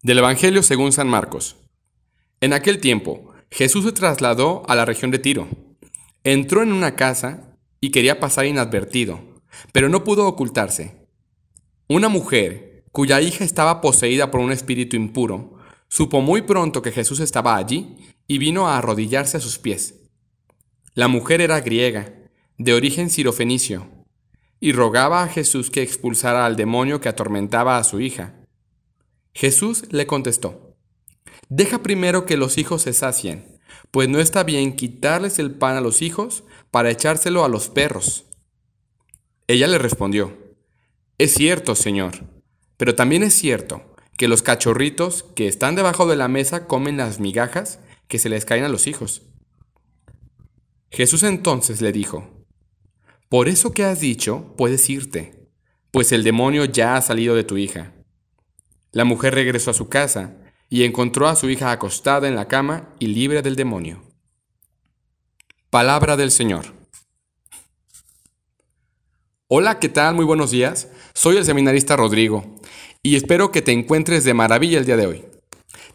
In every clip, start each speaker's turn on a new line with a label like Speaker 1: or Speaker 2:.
Speaker 1: Del Evangelio según San Marcos. En aquel tiempo, Jesús se trasladó a la región de Tiro. Entró en una casa y quería pasar inadvertido, pero no pudo ocultarse. Una mujer, cuya hija estaba poseída por un espíritu impuro, supo muy pronto que Jesús estaba allí y vino a arrodillarse a sus pies. La mujer era griega, de origen sirofenicio, y rogaba a Jesús que expulsara al demonio que atormentaba a su hija. Jesús le contestó, Deja primero que los hijos se sacien, pues no está bien quitarles el pan a los hijos para echárselo a los perros. Ella le respondió, Es cierto, Señor, pero también es cierto que los cachorritos que están debajo de la mesa comen las migajas que se les caen a los hijos. Jesús entonces le dijo, Por eso que has dicho, puedes irte, pues el demonio ya ha salido de tu hija. La mujer regresó a su casa y encontró a su hija acostada en la cama y libre del demonio. Palabra del Señor. Hola, ¿qué tal? Muy buenos días. Soy el seminarista Rodrigo y espero que te encuentres de maravilla el día de hoy.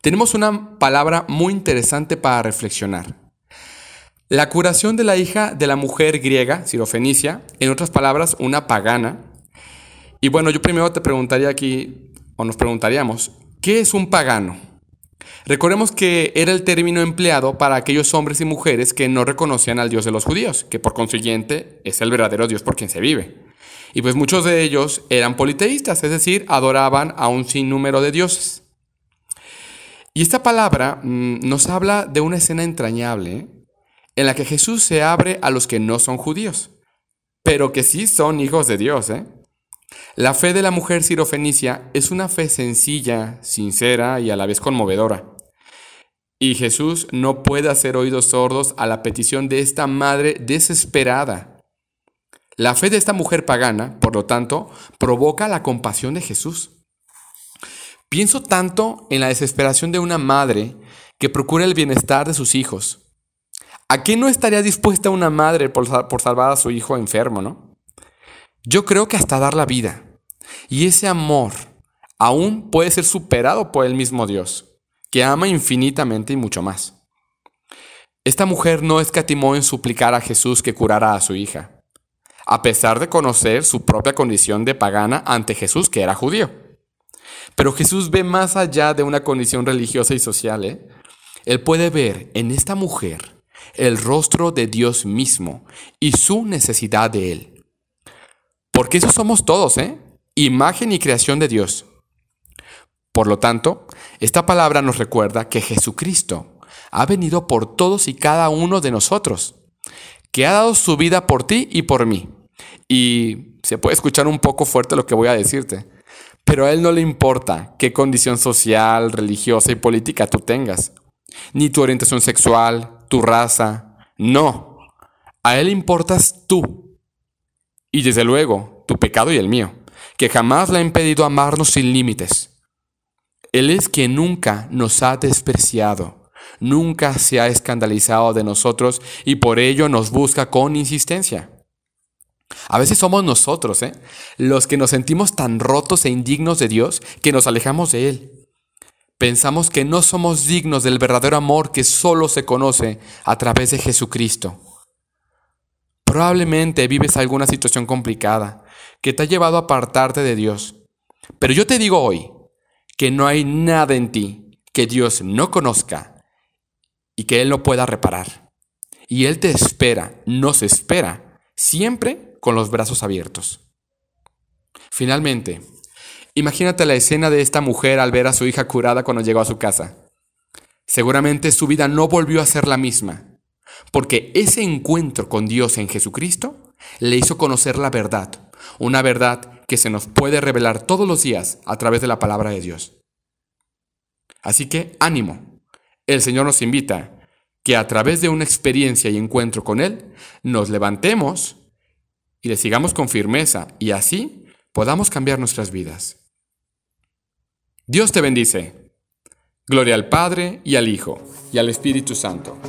Speaker 1: Tenemos una palabra muy interesante para reflexionar. La curación de la hija de la mujer griega, Sirofenicia, en otras palabras, una pagana. Y bueno, yo primero te preguntaría aquí, nos preguntaríamos, ¿qué es un pagano? Recordemos que era el término empleado para aquellos hombres y mujeres que no reconocían al Dios de los judíos, que por consiguiente es el verdadero Dios por quien se vive. Y pues muchos de ellos eran politeístas, es decir, adoraban a un sinnúmero de dioses. Y esta palabra mmm, nos habla de una escena entrañable en la que Jesús se abre a los que no son judíos, pero que sí son hijos de Dios. ¿eh? La fe de la mujer sirofenicia es una fe sencilla, sincera y a la vez conmovedora. Y Jesús no puede hacer oídos sordos a la petición de esta madre desesperada. La fe de esta mujer pagana, por lo tanto, provoca la compasión de Jesús. Pienso tanto en la desesperación de una madre que procura el bienestar de sus hijos. ¿A qué no estaría dispuesta una madre por, por salvar a su hijo enfermo, no? Yo creo que hasta dar la vida. Y ese amor aún puede ser superado por el mismo Dios, que ama infinitamente y mucho más. Esta mujer no escatimó en suplicar a Jesús que curara a su hija, a pesar de conocer su propia condición de pagana ante Jesús, que era judío. Pero Jesús ve más allá de una condición religiosa y social. ¿eh? Él puede ver en esta mujer el rostro de Dios mismo y su necesidad de Él. Porque eso somos todos, ¿eh? Imagen y creación de Dios. Por lo tanto, esta palabra nos recuerda que Jesucristo ha venido por todos y cada uno de nosotros, que ha dado su vida por ti y por mí. Y se puede escuchar un poco fuerte lo que voy a decirte, pero a Él no le importa qué condición social, religiosa y política tú tengas, ni tu orientación sexual, tu raza. No, a Él importas tú. Y desde luego, tu pecado y el mío, que jamás le ha impedido amarnos sin límites. Él es quien nunca nos ha despreciado, nunca se ha escandalizado de nosotros y por ello nos busca con insistencia. A veces somos nosotros, ¿eh? los que nos sentimos tan rotos e indignos de Dios que nos alejamos de Él. Pensamos que no somos dignos del verdadero amor que solo se conoce a través de Jesucristo. Probablemente vives alguna situación complicada que te ha llevado a apartarte de Dios. Pero yo te digo hoy que no hay nada en ti que Dios no conozca y que Él no pueda reparar. Y Él te espera, nos espera, siempre con los brazos abiertos. Finalmente, imagínate la escena de esta mujer al ver a su hija curada cuando llegó a su casa. Seguramente su vida no volvió a ser la misma, porque ese encuentro con Dios en Jesucristo le hizo conocer la verdad, una verdad que se nos puede revelar todos los días a través de la palabra de Dios. Así que ánimo. El Señor nos invita que a través de una experiencia y encuentro con Él, nos levantemos y le sigamos con firmeza y así podamos cambiar nuestras vidas. Dios te bendice. Gloria al Padre y al Hijo y al Espíritu Santo